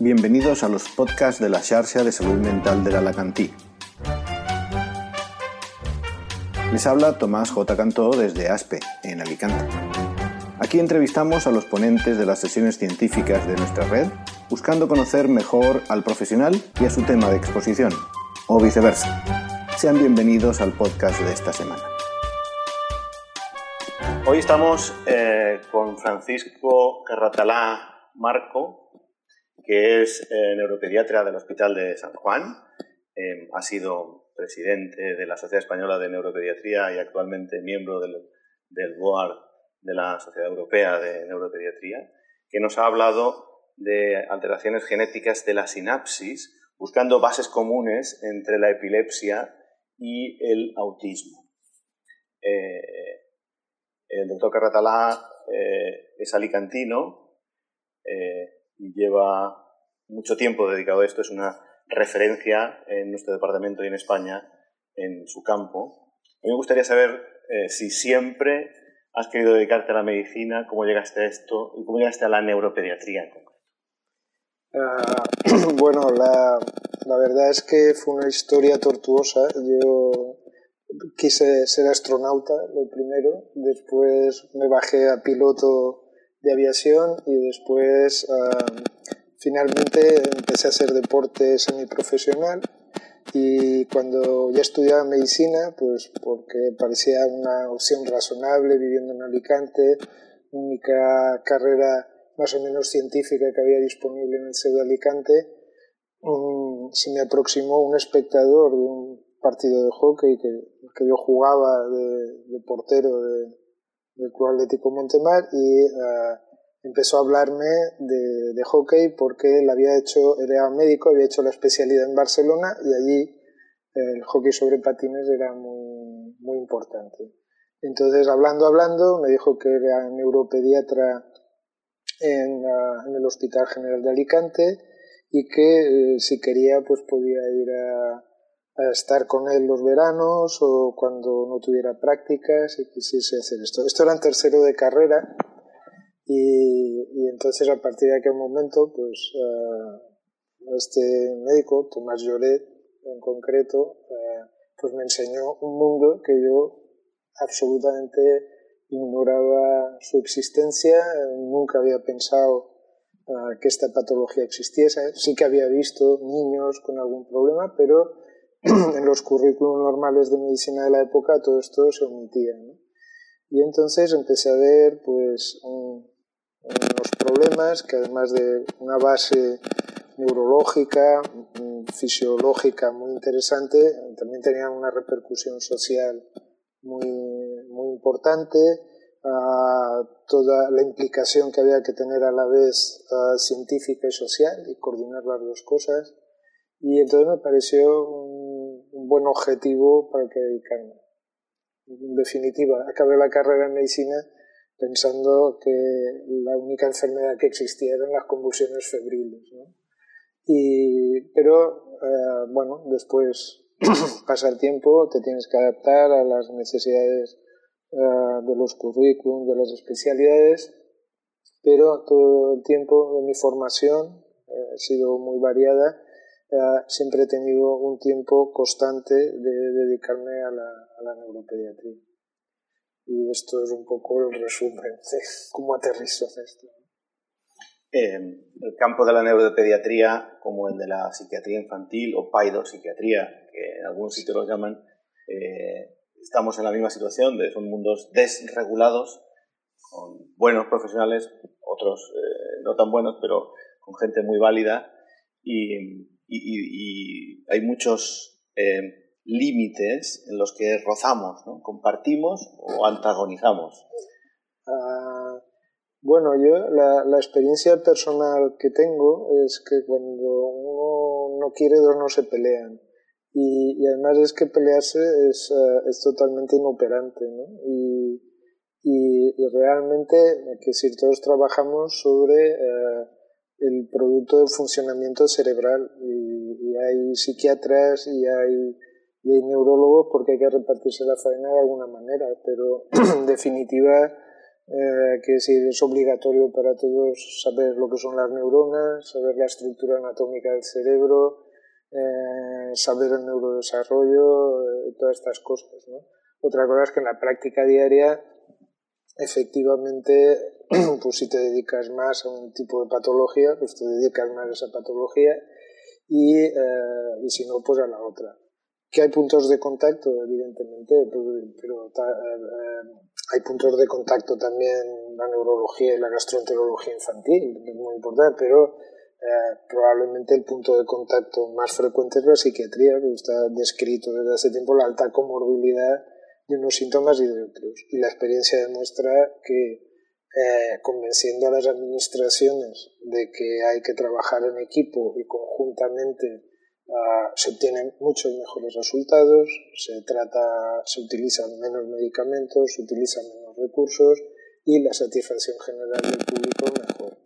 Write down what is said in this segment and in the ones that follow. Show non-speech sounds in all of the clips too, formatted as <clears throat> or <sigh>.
Bienvenidos a los podcasts de la Xarxa de Salud Mental de l'Alacantí. Les habla Tomás J. Cantó desde ASPE, en Alicante. Aquí entrevistamos a los ponentes de las sesiones científicas de nuestra red, buscando conocer mejor al profesional y a su tema de exposición, o viceversa. Sean bienvenidos al podcast de esta semana. Hoy estamos eh, con Francisco Carratalá Marco, que es eh, neuropediatra del Hospital de San Juan. Eh, ha sido presidente de la Sociedad Española de Neuropediatría y actualmente miembro del, del de la Sociedad Europea de Neuropediatría, que nos ha hablado de alteraciones genéticas de la sinapsis, buscando bases comunes entre la epilepsia y el autismo. Eh, el doctor Carratalá eh, es alicantino y lleva mucho tiempo dedicado a esto, es una referencia en nuestro departamento y en España en su campo. A mí me gustaría saber si siempre has querido dedicarte a la medicina, cómo llegaste a esto y cómo llegaste a la neuropediatría en concreto. Ah, <clears throat> bueno, la, la, verdad es que fue una historia tortuosa. Yo quise ser astronauta, lo primero, después me bajé a piloto de aviación y después finalmente empecé a hacer deporte semiprofesional. Y cuando ya estudiaba medicina, pues porque parecía una opción razonable viviendo en Alicante, única carrera más o menos científica que había disponible en el CEU de Alicante, mm, se me aproximó un espectador de un partido de hockey que, que yo jugaba de, portero de, del Club Atlético Montemar y uh, empezó a hablarme de, de, hockey porque él había hecho, era médico, había hecho la especialidad en Barcelona y allí el hockey sobre patines era muy, muy importante. Entonces, hablando, hablando, me dijo que era neuropediatra en, uh, en el Hospital General de Alicante y que eh, si quería pues podía ir a, estar con él los veranos o cuando no tuviera prácticas y quisiese hacer esto. Esto era en tercero de carrera y, entonces a partir de aquel momento, pues uh, este médico, Tomás Lloret en concreto, uh, pues me enseñó un mundo que yo absolutamente ignoraba su existencia, nunca había pensado uh, que esta patología existiese, sí que había visto niños con algún problema, pero <clears throat> en los currículos normales de medicina de la época todo esto se omitía. Y entonces empecé a ver pues un, unos problemas que además de una base neurológica, mm, fisiológica muy interesante, también tenían una repercusión social muy, muy importante, toda la implicación que había que tener a la vez científica y social y coordinar las dos cosas. Y entonces me pareció buen objetivo para que dedicarme. En definitiva, acabé la carrera en medicina pensando que la única enfermedad que existía eran las convulsiones febriles. Y, pero, eh, bueno, después <clears throat> pasa el tiempo, te tienes que adaptar a las necesidades eh, de los currículums, de las especialidades, pero todo el tiempo de mi formación eh, ha sido muy variada. Siempre he tenido un tiempo constante de dedicarme a la, a la neuropediatría. Y esto es un poco el resumen de cómo aterrizo esto. Eh, el campo de la neuropediatría, como el de la psiquiatría infantil o paidopsiquiatría, que en algunos sitios los llaman, eh, estamos en la misma situación, de, son mundos desregulados, con buenos profesionales, otros eh, no tan buenos, pero con gente muy válida, y, y, y hay muchos eh, límites en los que rozamos, ¿no? compartimos o antagonizamos. Uh, bueno, yo la, experiencia personal que tengo es que cuando uno no quiere, dos no se pelean. Y, y además es que pelearse es, uh, es totalmente inoperante. ¿no? Y, y, y, realmente, que si todos trabajamos sobre uh, el producto del funcionamiento cerebral y, y hay psiquiatras y hay y hay neurólogos porque hay que repartirse la faena de alguna manera, pero en <clears throat> definitiva eh, que es, es obligatorio para todos saber lo que son las neuronas, saber la estructura anatómica del cerebro, eh, saber el neurodesarrollo, todas estas cosas. ¿no? Otra cosa es que en la práctica diaria, efectivamente, <clears throat> pues si te dedicas más a un tipo de patología, pues te dedicas más a esa patología y, eh, y si no, pues a la otra. Que hay puntos de contacto, evidentemente, pero, eh, hay puntos de contacto también la neurología y la gastroenterología infantil, es muy importante, pero eh, probablemente el punto de contacto más frecuente es la psiquiatría, que está descrito desde hace tiempo la alta comorbilidad de unos síntomas y de otros. Y la experiencia demuestra que eh, convenciendo a las administraciones de que hay que trabajar en equipo y conjuntamente ah, se obtienen muchos mejores resultados, se trata, se utilizan menos medicamentos, se utilizan menos recursos y la satisfacción general del público mejor.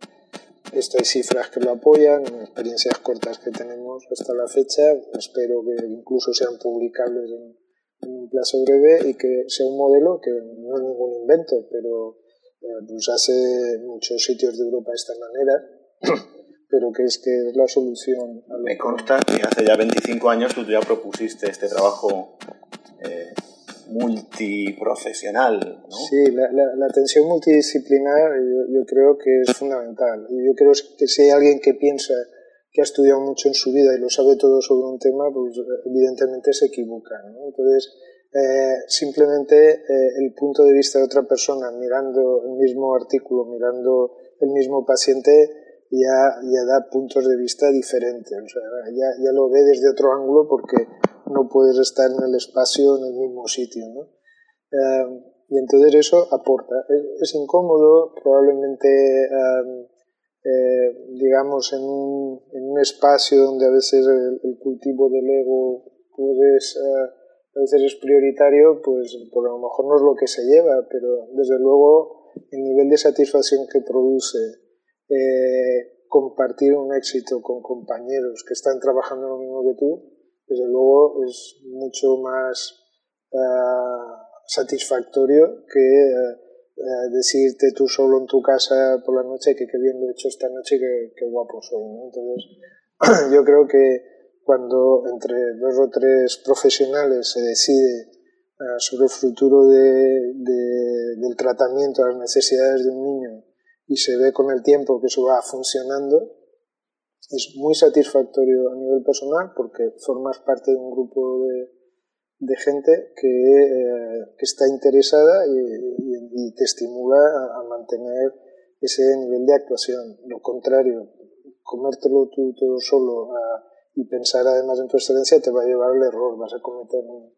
Esto hay cifras que lo apoyan, experiencias cortas que tenemos hasta la fecha, espero que incluso sean publicables en, un plazo breve y que sea un modelo que no es ningún invento, pero eh, pues hace muchos sitios de Europa de esta manera, <clears throat> pero que es que es la solución. A Me consta que hace ya 25 años tú ya propusiste este trabajo eh, multiprofesional. ¿no? Sí, la, la, atención multidisciplinar yo, yo, creo que es fundamental. Yo creo que si hay alguien que piensa que ha estudiado mucho en su vida y lo sabe todo sobre un tema, pues evidentemente se equivoca. ¿no? Entonces, eh, simplemente eh, el punto de vista de otra persona mirando el mismo artículo, mirando el mismo paciente, ya, ya da puntos de vista diferentes. O sea, ya, ya lo ve desde otro ángulo porque no puedes estar en el espacio en el mismo sitio. ¿no? Eh, y entonces eso aporta. Es, incómodo, probablemente, eh, eh, digamos, en un, en un, espacio donde a veces el, cultivo del ego pues a veces es prioritario, pues, por lo mejor no es lo que se lleva, pero desde luego el nivel de satisfacción que produce compartir un éxito con compañeros que están trabajando lo mismo que tú, desde luego es mucho más uh, satisfactorio que uh, decirte tú solo en tu casa por la noche que qué bien lo he hecho esta noche, que, qué guapo soy. ¿no? Entonces, <clears throat> yo creo que cuando entre dos o tres profesionales se decide uh, sobre el futuro de, de, del tratamiento a las necesidades de un niño y se ve con el tiempo que eso va funcionando, es muy satisfactorio a nivel personal porque formas parte de un grupo de, de gente que, eh, que, está interesada y, y, te estimula a, mantener ese nivel de actuación. Lo contrario, comértelo tú todo solo a, y pensar además en tu excelencia te va a llevar al error, vas a cometer un,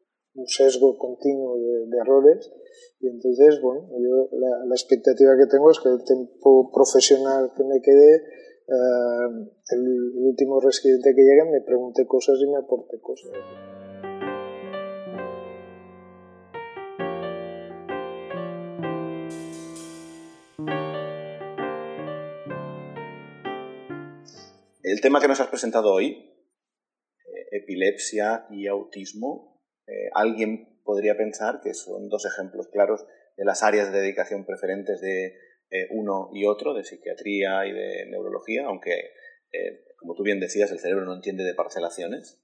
sesgo continuo de, errores y entonces, bueno, yo la, la expectativa que tengo es que el tiempo profesional que me quede Uh, el, el, último residente que llegue me pregunte cosas y me aporte cosas. El tema que nos has presentado hoy, eh, epilepsia y autismo, eh, alguien podría pensar que son dos ejemplos claros de las áreas de dedicación preferentes de eh, uno y otro, de psiquiatría y de neurología, aunque, como tú bien decías, el cerebro no entiende de parcelaciones.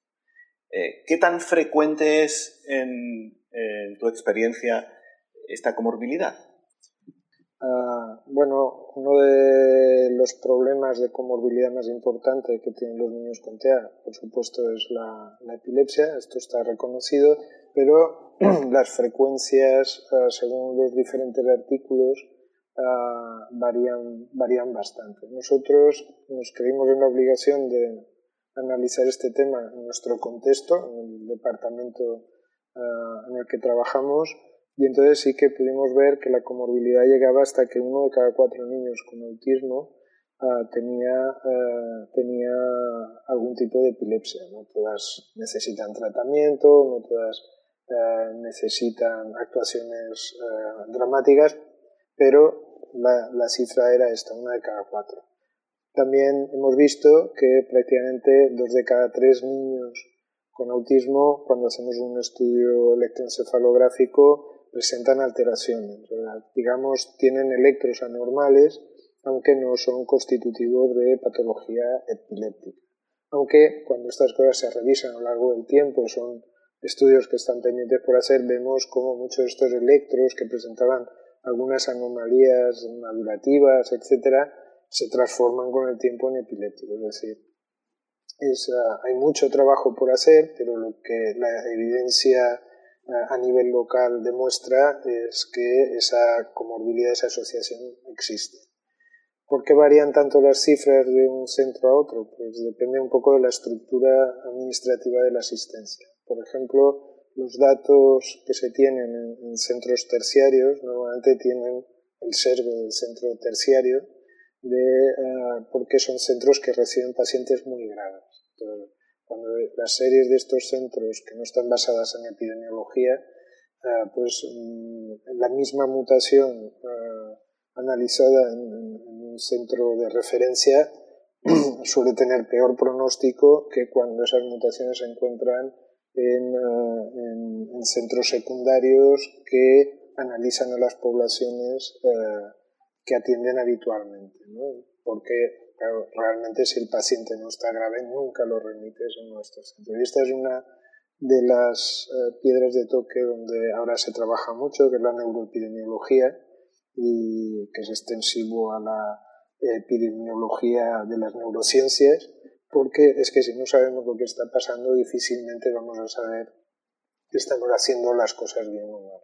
¿Qué tan frecuente es en, tu experiencia esta comorbilidad? Uh, bueno, uno de los problemas de comorbilidad más importante que tienen los niños con TEA, por supuesto, es la, epilepsia, esto está reconocido, pero <clears throat> las frecuencias, uh, según los diferentes artículos, uh, varían, varían bastante. Nosotros nos creímos en la obligación de analizar este tema en nuestro contexto, en el departamento en el que trabajamos, y entonces sí que pudimos ver que la comorbilidad llegaba hasta que uno de cada cuatro niños con autismo uh, tenía, tenía algún tipo de epilepsia. No todas necesitan tratamiento, no todas necesitan actuaciones dramáticas, pero la, la, cifra era esta, una de cada cuatro. También hemos visto que prácticamente dos de cada tres niños con autismo, cuando hacemos un estudio electroencefalográfico, presentan alteraciones. Digamos, tienen electros anormales, aunque no son constitutivos de patología epiléptica. Aunque cuando estas cosas se revisan a lo largo del tiempo, son estudios que están pendientes por hacer, vemos como muchos de estos electros que presentaban algunas anomalías madurativas, etcétera, se transforman con el tiempo en epilépticos. Es decir, ah, hay mucho trabajo por hacer, pero lo que la evidencia a nivel local demuestra es que esa comorbilidad, esa asociación existe. ¿Por qué varían tanto las cifras de un centro a otro? Pues depende un poco de la estructura administrativa de la asistencia. Por ejemplo, los datos que se tienen en, centros terciarios normalmente tienen el sesgo del centro terciario de, eh, porque son centros que reciben pacientes muy graves. Cuando las series de estos centros que no están basadas en epidemiología, eh, pues mm, la misma mutación eh, analizada en, un centro de referencia <clears throat> suele tener peor pronóstico que cuando esas mutaciones se encuentran en, eh, centros secundarios que analizan a las poblaciones que atienden habitualmente. Porque realmente si el paciente no está grave, nunca lo remites a nuestros centros. Y esta es una de las eh, piedras de toque donde ahora se trabaja mucho, que es la neuroepidemiología y que es extensivo a la epidemiología de las neurociencias, porque es que si no sabemos lo que está pasando, difícilmente vamos a saber que estamos haciendo las cosas bien o mal.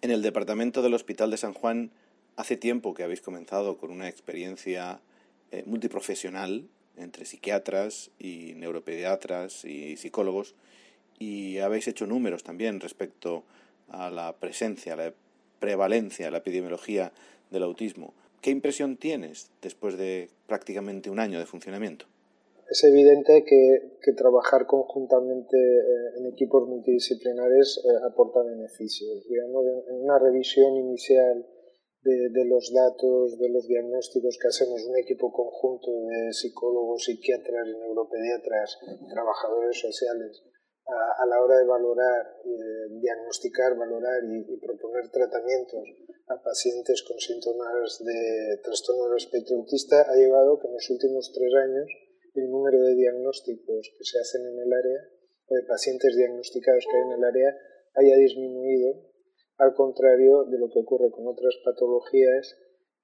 En el departamento del Hospital de San Juan, hace tiempo que habéis comenzado con una experiencia eh, multiprofesional entre psiquiatras y neuropediatras y psicólogos, y habéis hecho números también respecto a la presencia, la prevalencia, la epidemiología del autismo. ¿Qué impresión tienes después de prácticamente un año de funcionamiento? Es evidente que, trabajar conjuntamente eh, en equipos multidisciplinares eh, aporta beneficios. Digamos, en una revisión inicial de, los datos, de los diagnósticos que hacemos, un equipo conjunto de psicólogos, psiquiatras, neuropediatras, trabajadores sociales, a, la hora de valorar, eh, diagnosticar, valorar y, proponer tratamientos a pacientes con síntomas de trastorno del espectro autista ha llevado que en los últimos tres años el número de diagnósticos que se hacen en el área o de pacientes diagnosticados que hay en el área haya disminuido, al contrario de lo que ocurre con otras patologías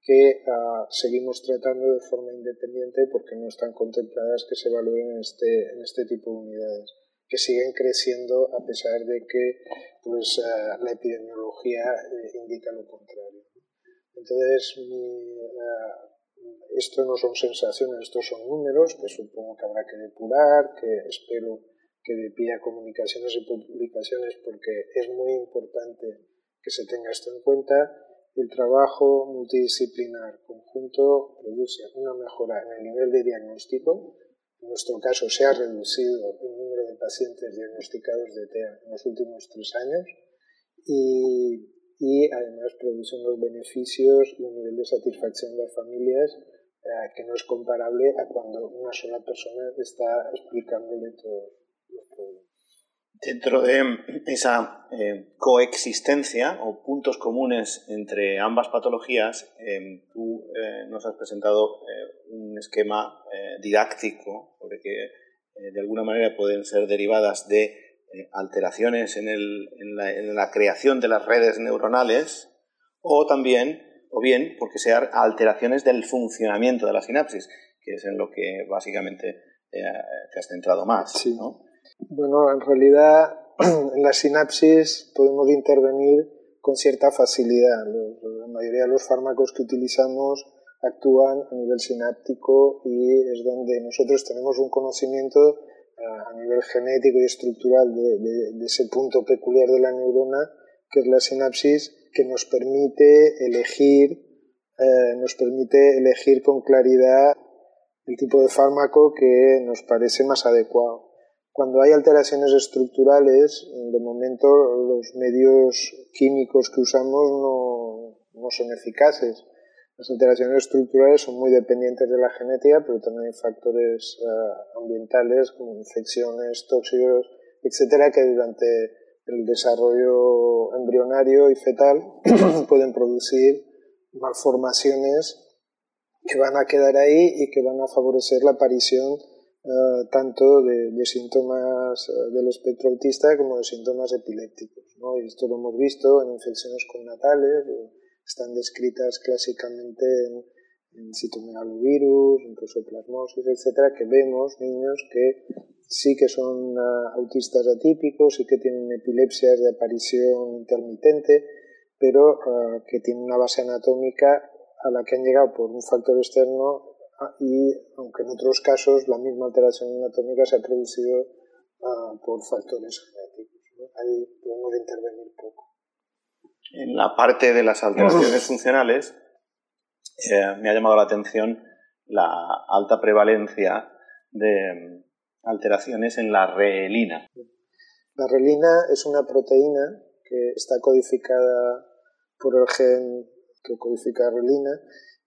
que ah, seguimos tratando de forma independiente porque no están contempladas que se valoren en este, en este tipo de unidades que siguen creciendo a pesar de que pues, eh, la epidemiología eh, indica lo contrario. Entonces, eh, esto no son sensaciones, estos son números que supongo que habrá que depurar, que espero que de comunicaciones y publicaciones porque es muy importante que se tenga esto en cuenta. El trabajo multidisciplinar conjunto produce una mejora en el nivel de diagnóstico. En nuestro caso se ha reducido el número de pacientes diagnosticados de TEA en los últimos tres años y, además produce unos beneficios y un nivel de satisfacción de las familias eh, que no es comparable a cuando una sola persona está explicándole todos los problemas. Dentro de esa eh, coexistencia o puntos comunes entre ambas patologías, eh, tú nos has presentado un esquema didáctico sobre que de alguna manera pueden ser derivadas de alteraciones en, en la creación de las redes neuronales o también o bien porque sean alteraciones del funcionamiento de la sinapsis, que es en lo que básicamente eh, te has centrado más. Sí. ¿no? Bueno, en realidad <clears throat> en la sinapsis podemos intervenir con cierta facilidad. la mayoría de los fármacos que utilizamos actúan a nivel sináptico y es donde nosotros tenemos un conocimiento eh, a nivel genético y estructural de, ese punto peculiar de la neurona, que es la sinapsis, que nos permite elegir, eh, nos permite elegir con claridad el tipo de fármaco que nos parece más adecuado. Cuando hay alteraciones estructurales, de momento los medios químicos que usamos no, no son eficaces. Las alteraciones estructurales son muy dependientes de la genética, pero también hay factores eh, ambientales como infecciones, tóxicos, etcétera, que durante el desarrollo embrionario y fetal <clears throat> pueden producir malformaciones que van a quedar ahí y que van a favorecer la aparición eh, tanto de, síntomas eh, del espectro autista como de síntomas epilépticos. Y esto lo hemos visto en infecciones connatales, están descritas clásicamente en, en citomegalovirus, en prosoplasmosis, etcétera, que vemos niños que sí que son uh, autistas atípicos, sí que tienen epilepsias de aparición intermitente, pero uh, que tienen una base anatómica a la que han llegado por un factor externo y aunque en otros casos la misma alteración anatómica se ha producido uh, por factores genéticos. ¿no? Ahí podemos intervenir poco. En la parte de las alteraciones funcionales, eh, me ha llamado la atención la alta prevalencia de alteraciones en la relina. La relina es una proteína que está codificada por el gen que codifica relina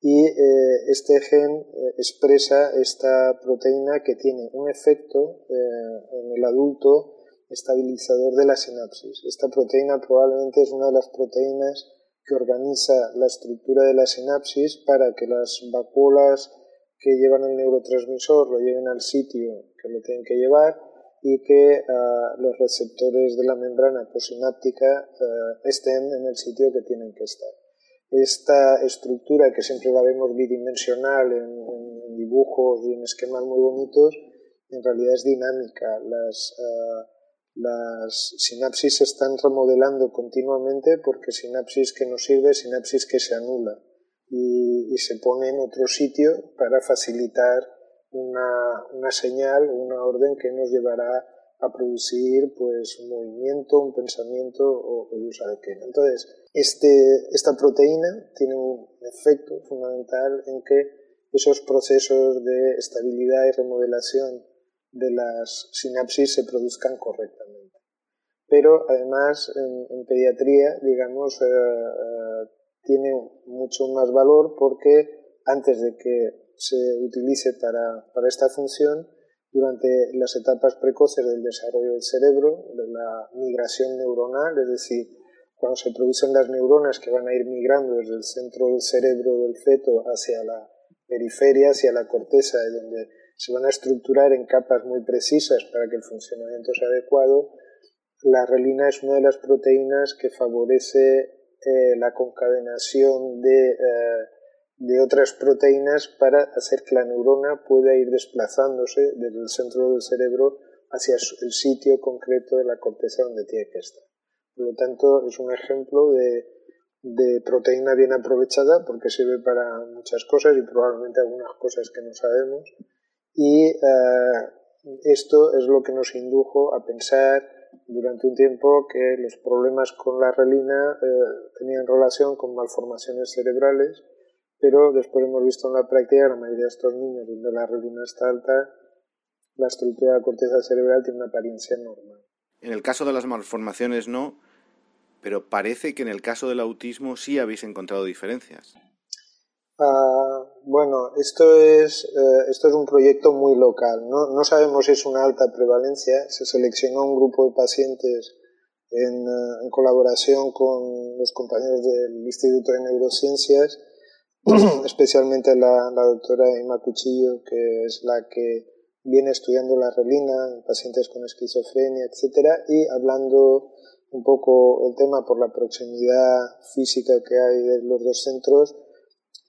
y eh, este gen eh, expresa esta proteína que tiene un efecto en el adulto estabilizador de la sinapsis. Esta proteína probablemente es una de las proteínas que organiza la estructura de la sinapsis para que las vacuolas que llevan el neurotransmisor lo lleven al sitio que lo tienen que llevar y que ah, los receptores de la membrana posináptica ah, estén en el sitio que tienen que estar. Esta estructura, que siempre la vemos bidimensional en, dibujos y en esquemas muy bonitos, en realidad es dinámica. Las, ah, las sinapsis se están remodelando continuamente porque sinapsis que no sirve, sinapsis que se anula y, se pone en otro sitio para facilitar una, una, señal, una orden que nos llevará a producir pues un movimiento, un pensamiento o, o Dios sabe qué. Entonces, este, esta proteína tiene un efecto fundamental en que esos procesos de estabilidad y remodelación de las sinapsis se produzcan correctamente. Pero además en, pediatría, digamos, eh, eh, tiene mucho más valor porque antes de que se utilice para, para esta función, durante las etapas precoces del desarrollo del cerebro, de la migración neuronal, es decir, cuando se producen las neuronas que van a ir migrando desde el centro del cerebro del feto hacia la periferia, hacia la corteza, donde se van a estructurar en capas muy precisas para que el funcionamiento sea adecuado, la relina es una de las proteínas que favorece eh, la concadenación de, eh, de, otras proteínas para hacer que la neurona pueda ir desplazándose desde el centro del cerebro hacia el sitio concreto de la corteza donde tiene que estar. Por lo tanto, es un ejemplo de, proteína bien aprovechada porque sirve para muchas cosas y probablemente algunas cosas que no sabemos y eh, esto es lo que nos indujo a pensar durante un tiempo que los problemas con la relina eh, tenían relación con malformaciones cerebrales, pero después hemos visto en la práctica que la mayoría de estos niños donde la relina está alta, la estructura de la corteza cerebral tiene una apariencia normal. En el caso de las malformaciones no, pero parece que en el caso del autismo sí habéis encontrado diferencias. Ah, bueno, esto es, eh, esto es un proyecto muy local. ¿no? no sabemos si es una alta prevalencia. Se seleccionó un grupo de pacientes en, eh, en colaboración con los compañeros del Instituto de Neurociencias, <clears throat> especialmente la, la doctora Emma Cuchillo, que es la que viene estudiando la relina en pacientes con esquizofrenia, etcétera, y hablando un poco el tema por la proximidad física que hay de los dos centros,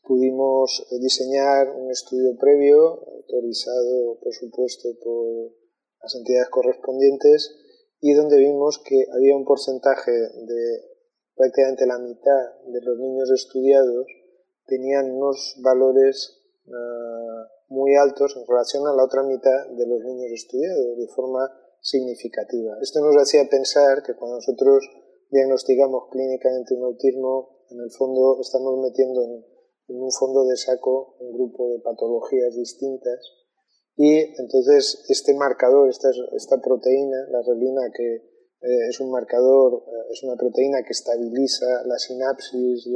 pudimos diseñar un estudio previo, autorizado por supuesto por las entidades correspondientes, y donde vimos que había un porcentaje de prácticamente la mitad de los niños estudiados tenían unos valores ah, muy altos en relación a la otra mitad de los niños estudiados de forma significativa. Esto nos hacía pensar que cuando nosotros diagnosticamos clínicamente un autismo, en el fondo estamos metiendo en un fondo de saco un grupo de patologías distintas y entonces este marcador, esta, esta proteína, la relina, que eh, es un marcador, eh, es una proteína que estabiliza la sinapsis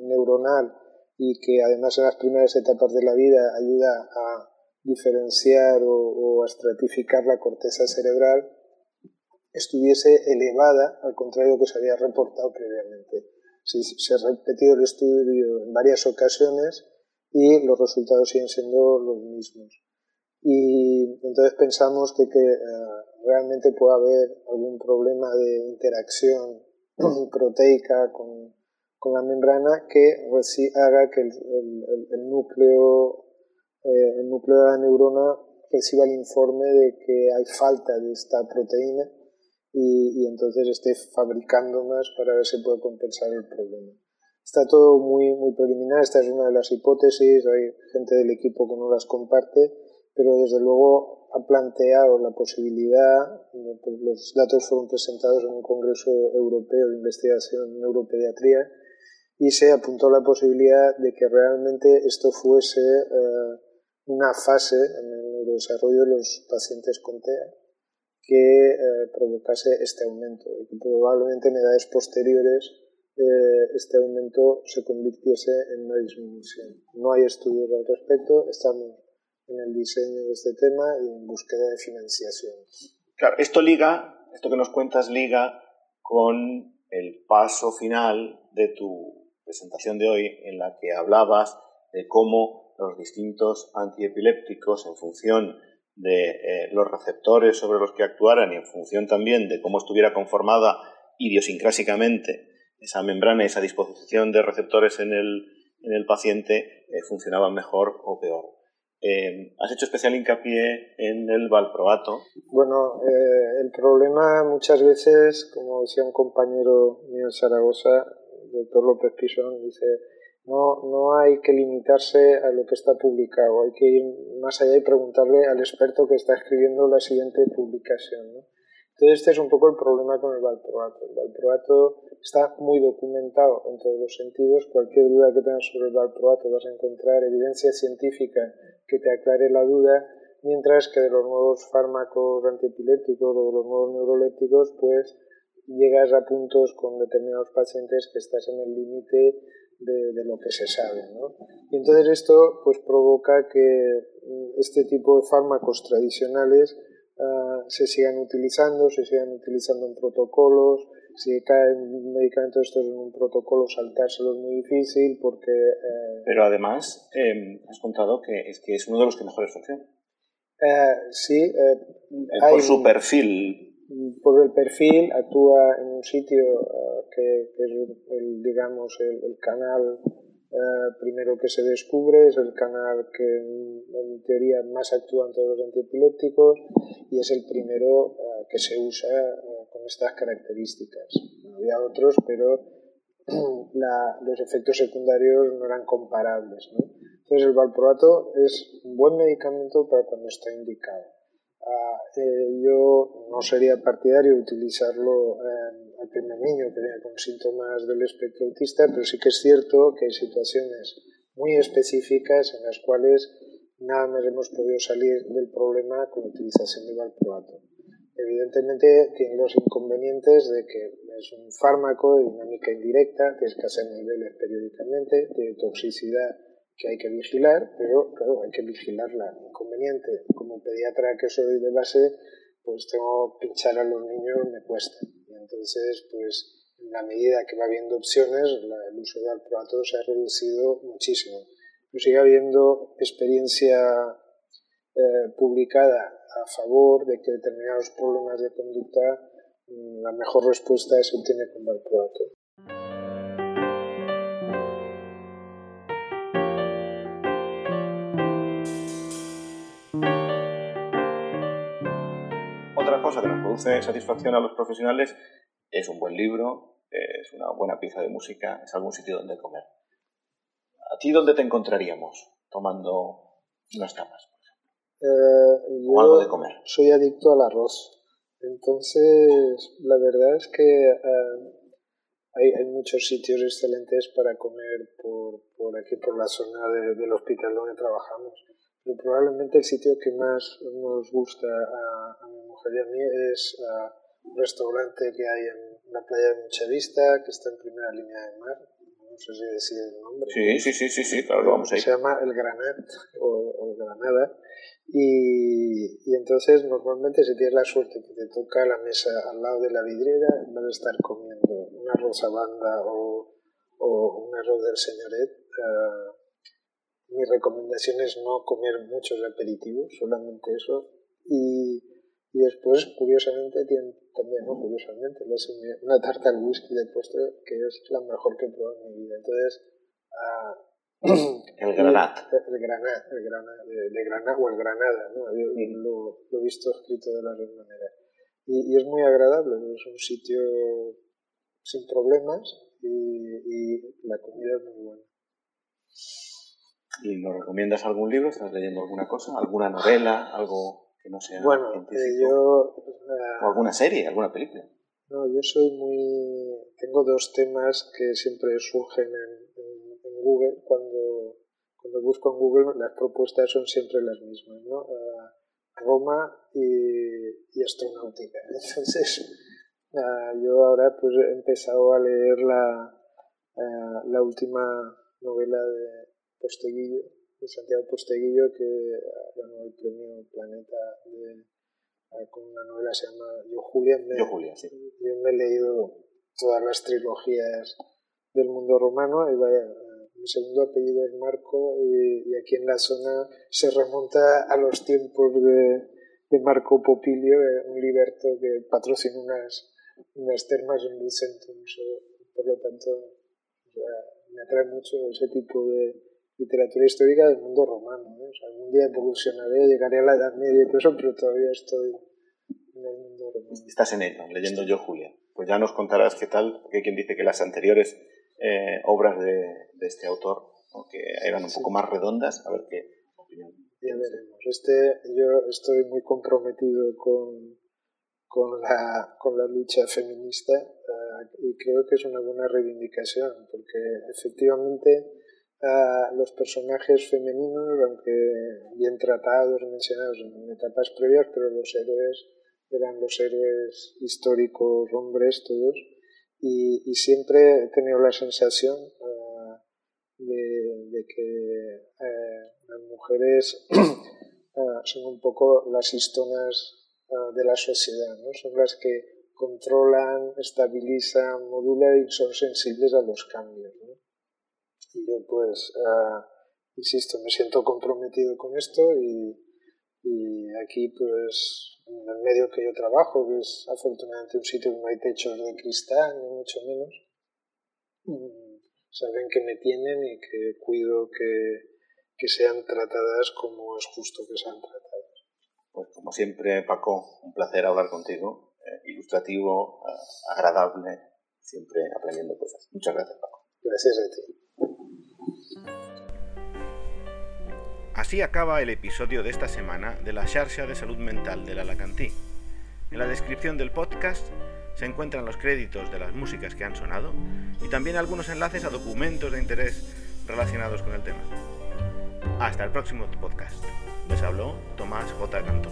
neuronal y que además en las primeras etapas de la vida ayuda a diferenciar o, a estratificar la corteza cerebral, estuviese elevada, al contrario que se había reportado previamente. Se ha repetido el estudio en varias ocasiones y los resultados siguen siendo los mismos. Y entonces pensamos que, que eh, realmente puede haber algún problema de interacción <clears throat> proteica con, con la membrana que haga que el, núcleo, eh, el núcleo de la neurona reciba el informe de que hay falta de esta proteína y, entonces esté fabricando más para ver si puede compensar el problema. Está todo muy, muy preliminar, esta es una de las hipótesis, hay gente del equipo que no las comparte, pero desde luego ha planteado la posibilidad, pues los datos fueron presentados en un Congreso Europeo de Investigación en Neuropediatría, y se apuntó la posibilidad de que realmente esto fuese eh, una fase en el neurodesarrollo de los pacientes con TEA que eh, provocase este aumento y que probablemente en edades posteriores eh, este aumento se convirtiese en una disminución. No hay estudios al respecto, estamos en el diseño de este tema y en búsqueda de financiación. Claro, esto liga, esto que nos cuentas liga con el paso final de tu presentación de hoy en la que hablabas de cómo los distintos antiepilépticos en función de eh, los receptores sobre los que actuaran y en función también de cómo estuviera conformada idiosincrásicamente esa membrana y esa disposición de receptores en el, en el paciente eh, funcionaban mejor o peor. Eh, has hecho especial hincapié en el valproato. Bueno, el problema muchas veces, como decía un compañero mío en Zaragoza, doctor López Pisón, dice, no, no hay que limitarse a lo que está publicado, hay que ir más allá y preguntarle al experto que está escribiendo la siguiente publicación. ¿no? Entonces este es un poco el problema con el valproato. El valproato está muy documentado en todos los sentidos. Cualquier duda que tengas sobre el valproato vas a encontrar evidencia científica que te aclare la duda, mientras que de los nuevos fármacos antiepilépticos o de los nuevos neurolépticos, pues llegas a puntos con determinados pacientes que estás en el límite de, lo que se sabe. ¿no? Y entonces esto pues provoca que mm, este tipo de fármacos tradicionales uh, se sigan utilizando, se sigan utilizando en protocolos, si cae un medicamento estos en un protocolo saltárselo es muy difícil porque... Eh, Pero además eh, has contado que es, que es uno de los que mejores funciona. Uh, sí. Eh, por su perfil por el perfil actúa en un sitio eh, que, es el, digamos el, canal eh, primero que se descubre es el canal que en, teoría más actúa en todos los antiepilépticos y es el primero eh, que se usa con estas características. Había otros pero <clears throat> los efectos secundarios no eran comparables entonces el valproato es un buen medicamento para cuando está indicado eh, yo no sería partidario de utilizarlo eh, al primer niño que venga con síntomas del espectro autista, pero sí que es cierto que hay situaciones muy específicas en las cuales nada más hemos podido salir del problema con la utilización de valproato. Evidentemente tiene los inconvenientes de que es un fármaco de dinámica indirecta, tienes que hacer niveles periódicamente, tiene toxicidad que hay que vigilar, pero claro, hay que vigilarla. Inconveniente, como pediatra que soy de base, pues tengo pinchar a los niños, me cuesta. Y entonces, pues en la medida que va habiendo opciones, el uso de alproato se ha reducido muchísimo. Pero sigue habiendo experiencia eh, publicada a favor de que determinados problemas de conducta, mm, la mejor respuesta se obtiene con valproato. Cosa que nos produce satisfacción a los profesionales es un buen libro, es una buena pieza de música, es algún sitio donde comer. ¿A ti dónde te encontraríamos tomando unas tapas? Eh, o algo de comer. Soy adicto al arroz. Entonces, la verdad es que eh, hay, hay, muchos sitios excelentes para comer por, por aquí, por la zona del hospital donde trabajamos pero probablemente el sitio que más nos gusta a, mi mujer y a mí es un restaurante que hay en la playa de Mucha Vista, que está en primera línea de mar, no sé si decir el nombre. Sí, sí, sí, sí, sí claro, vamos a ir. Se llama El Granat o, Granada. Y, y, entonces normalmente si tienes la suerte que te toca la mesa al lado de la vidriera, vas a estar comiendo una rosa banda o, o un arroz del señoret. Uh, mi recomendación es no comer muchos aperitivos, solamente eso. Y, y después, curiosamente, tienen también, no curiosamente, una tarta al whisky de postre que es la mejor que he probado en mi vida. Entonces, el granat. El, granat, el granat, de, de granat o el granada, ¿no? Yo lo, lo, he visto escrito de las dos maneras. Y, y, es muy agradable, es un sitio sin problemas y, y la comida es muy buena. ¿Y nos recomiendas algún libro? ¿Estás leyendo alguna cosa? ¿Alguna novela? ¿Algo que no sea bueno, eh, yo... Uh, ¿O alguna serie? ¿Alguna película? No, yo soy muy... Tengo dos temas que siempre surgen en, en, en Google. Cuando, cuando busco en Google las propuestas son siempre las mismas, ¿no? Uh, Roma y, y, astronáutica. <laughs> Entonces, uh, yo ahora pues he empezado a leer la, la última novela de Posteguillo, de Santiago Posteguillo, que ganó el premio Planeta de, con una novela que se llama Yo Julia. Yo Julia, sí. Yo me he leído todas las trilogías del mundo romano y vaya, mi segundo apellido es Marco y, y, aquí en la zona se remonta a los tiempos de, de Marco Popilio, eh, un liberto que patrocina unas, unas termas en Lucentum. Por lo tanto, o sea, me atrae mucho ese tipo de, literatura histórica del mundo romano. ¿eh? O sea, algún día evolucionaré, llegaré a la Edad Media y todo eso, pero todavía estoy en el mundo romano. Estás en ello, leyendo yo, Julia. Pues ya nos contarás qué tal, porque hay quien dice que las anteriores eh, obras de, de, este autor, que eran un poco más redondas, a ver qué opinión. Ya veremos. Este, yo estoy muy comprometido con, con, la, con la lucha feminista uh, y creo que es una buena reivindicación, porque efectivamente los personajes femeninos, aunque bien tratados, mencionados en etapas previas, pero los héroes eran los héroes históricos, hombres todos, y, siempre he tenido la sensación uh, de, que uh, las mujeres uh, <clears throat> son un poco las histonas de la sociedad, ¿no? son las que controlan, estabilizan, modulan y son sensibles a los cambios. Y yo pues, uh, insisto, me siento comprometido con esto y, y, aquí pues, en el medio que yo trabajo, que es afortunadamente un sitio que no hay techos de cristal, ni mucho menos, mm, saben que me tienen y que cuido que, que sean tratadas como es justo que sean tratadas. Pues como siempre, Paco, un placer hablar contigo, eh, ilustrativo, eh, agradable, siempre aprendiendo cosas. Muchas gracias, Paco. Gracias a ti. Así acaba el episodio de esta semana de la Xarxa de Salud Mental de l'Alacantí. En la descripción del podcast se encuentran los créditos de las músicas que han sonado y también algunos enlaces a documentos de interés relacionados con el tema. Hasta el próximo podcast. Les habló Tomás J. Cantó.